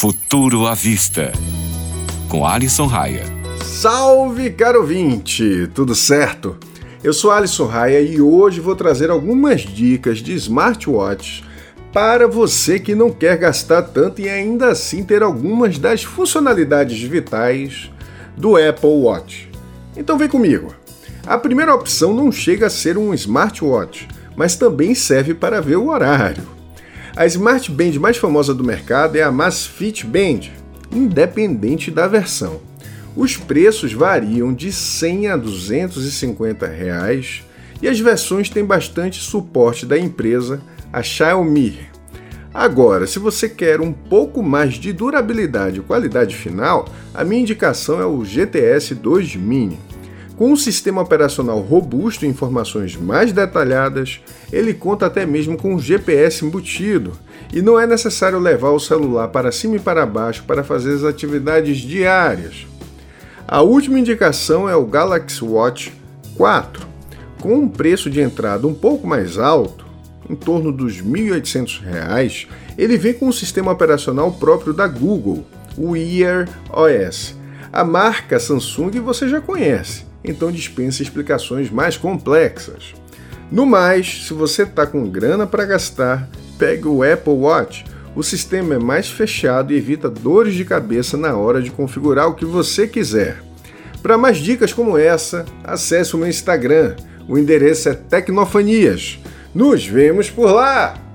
Futuro à Vista, com Alisson Raia. Salve, caro ouvinte! Tudo certo? Eu sou Alisson Raia e hoje vou trazer algumas dicas de smartwatch para você que não quer gastar tanto e ainda assim ter algumas das funcionalidades vitais do Apple Watch. Então vem comigo. A primeira opção não chega a ser um smartwatch, mas também serve para ver o horário. A Smart Band mais famosa do mercado é a Masfit Band, independente da versão. Os preços variam de 100 a 250 reais e as versões têm bastante suporte da empresa, a Xiaomi. Agora, se você quer um pouco mais de durabilidade e qualidade final, a minha indicação é o GTS 2 Mini. Com um sistema operacional robusto e informações mais detalhadas, ele conta até mesmo com um GPS embutido e não é necessário levar o celular para cima e para baixo para fazer as atividades diárias. A última indicação é o Galaxy Watch 4. Com um preço de entrada um pouco mais alto, em torno dos R$ 1.800, ele vem com um sistema operacional próprio da Google, o Ear OS. A marca Samsung você já conhece então dispensa explicações mais complexas. No mais, se você está com grana para gastar, pegue o Apple Watch. O sistema é mais fechado e evita dores de cabeça na hora de configurar o que você quiser. Para mais dicas como essa, acesse o meu Instagram. O endereço é Tecnofanias. Nos vemos por lá!